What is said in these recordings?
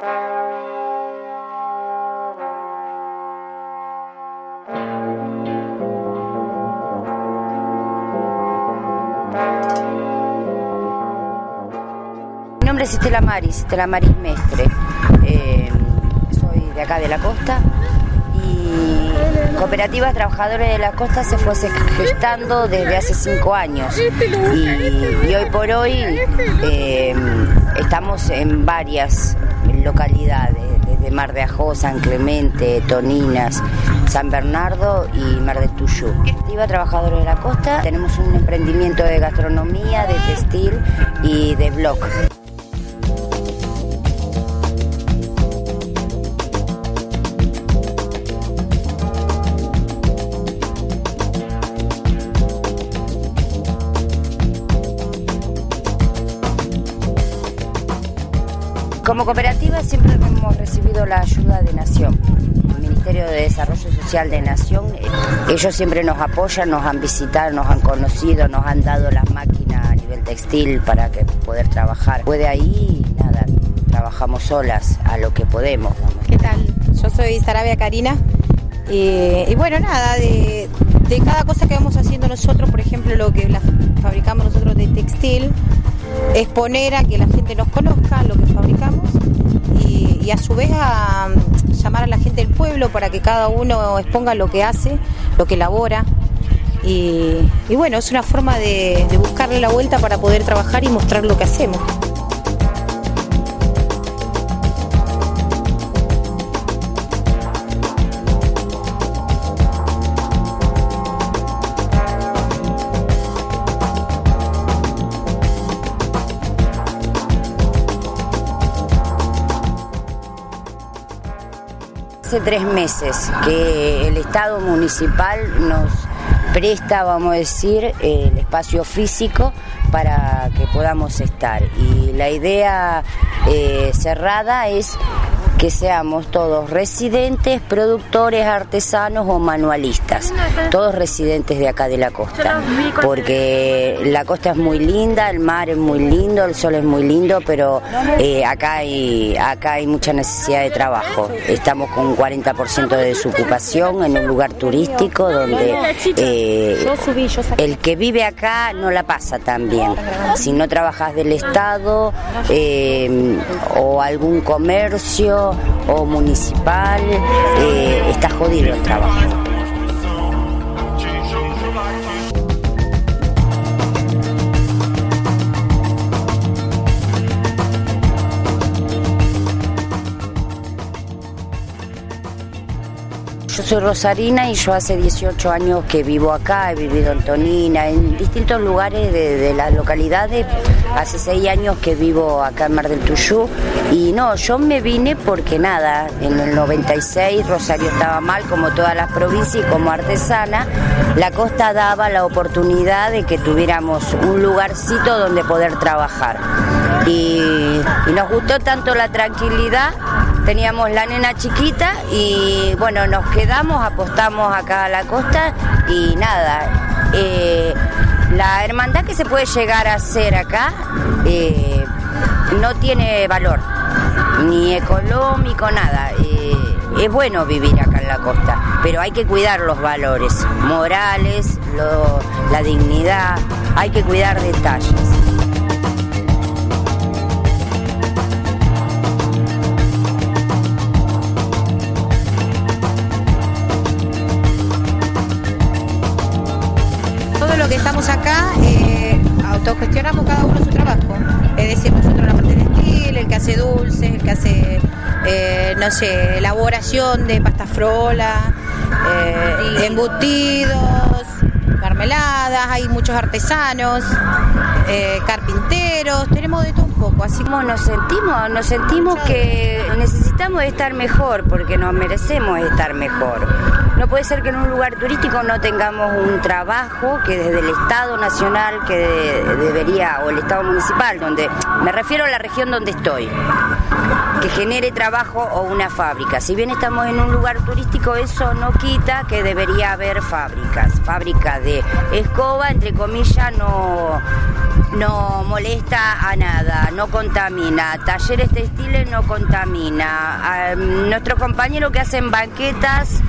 Mi nombre es Estela Maris, Estela Maris Mestre. Eh, soy de acá de la costa y Cooperativas Trabajadores de la Costa se fue gestando desde hace cinco años y, hoy por hoy eh, estamos en varias localidades, desde Mar de Ajó, San Clemente, Toninas, San Bernardo y Mar del Tuyú. Cooperativa Trabajadores de la Costa tenemos un emprendimiento de gastronomía, de textil y de blog. Como cooperativa siempre hemos recibido la ayuda de Nación, el Ministerio de Desarrollo Social de Nación. Ellos siempre nos apoyan, nos han visitado, nos han conocido, nos han dado las máquinas a nivel textil para que poder trabajar. Puede ahí, nada, trabajamos solas a lo que podemos. ¿Qué tal? Yo soy Sarabia Karina. Y, y bueno, nada, de, de cada cosa que vamos haciendo nosotros, por ejemplo, lo que fabricamos nosotros de textil, exponer a que la gente nos conozca lo que fabricamos y, a su vez a, mm, llamar a la gente del pueblo para que cada uno exponga lo que hace, lo que elabora. Y, bueno, es una forma de buscarle la vuelta para poder trabajar y mostrar lo que hacemos. Hace tres meses que el Estado municipal nos presta, vamos a decir, el espacio físico para que podamos estar. Y la idea eh, cerrada es que seamos todos residentes, productores, artesanos o manualistas, todos residentes de acá de la costa, porque la costa es muy linda, el mar es muy lindo, el sol es muy lindo, pero eh, acá, hay, acá hay mucha necesidad de trabajo. Estamos con un 40% de desocupación en un lugar turístico donde eh, el que vive acá no la pasa tan bien. Si no trabajas del Estado eh, o algún comercio, o municipal, eh, está jodido el trabajo. Soy Rosarina y yo hace 18 años que vivo acá, he vivido en Tonina, en distintos lugares de, de las localidades. Hace 6 años que vivo acá en Mar del Tuyú y no, yo me vine porque nada, en el 96 Rosario estaba mal como todas las provincias y como artesana, la costa daba la oportunidad de que tuviéramos un lugarcito donde poder trabajar. Y, y nos gustó tanto la tranquilidad teníamos la nena chiquita y bueno, nos quedamos, apostamos acá a la costa y nada, eh, la hermandad que se puede llegar a hacer acá eh, no tiene valor, ni económico, nada. Eh, es bueno vivir acá en la costa, pero hay que cuidar los valores morales, lo- la dignidad, hay que cuidar detalles. Todo lo que estamos acá, eh, autogestionamos cada uno su trabajo. Es decir, nosotros la parte textil, el que hace dulces, el que hace, eh, no sé, elaboración de pasta frola, eh, embutidos, mermeladas, hay muchos artesanos, carpinteros, tenemos de todo poco. Así ¿Cómo nos sentimos? Nos sentimos que necesitamos estar mejor porque nos merecemos estar mejor. No puede ser que en un lugar turístico no tengamos un trabajo que desde el Estado Nacional que de- debería, o el Estado Municipal, donde me refiero a la región donde estoy, que genere trabajo o una fábrica. Si bien estamos en un lugar turístico, eso no quita que debería haber fábricas. Fábrica de escoba, entre comillas, no no molesta a nada, no contamina. Talleres textiles no contamina. nuestros compañeros que hacen banquetas,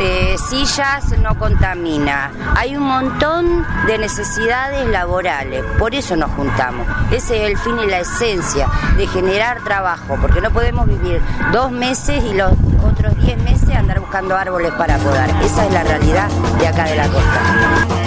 eh, sillas no contamina. Hay un montón de necesidades laborales, por eso nos juntamos. Ese es el fin y la esencia de generar trabajo, porque no podemos vivir dos meses y los otros diez meses andar buscando árboles para podar. Esa es la realidad de acá de la costa.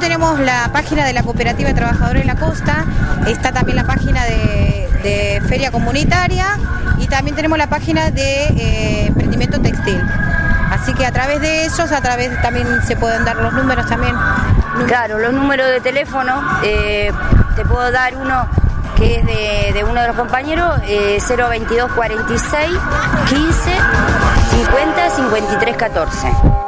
tenemos la página de la Cooperativa de Trabajadores de la Costa, está también la página de, Feria Comunitaria y también tenemos la página de eh, Emprendimiento Textil. Así que a través de esos, a través también se pueden dar los números también. Claro, los números de teléfono, eh, te puedo dar uno que es de, uno de los compañeros, eh, 022 46 15 50 53 14.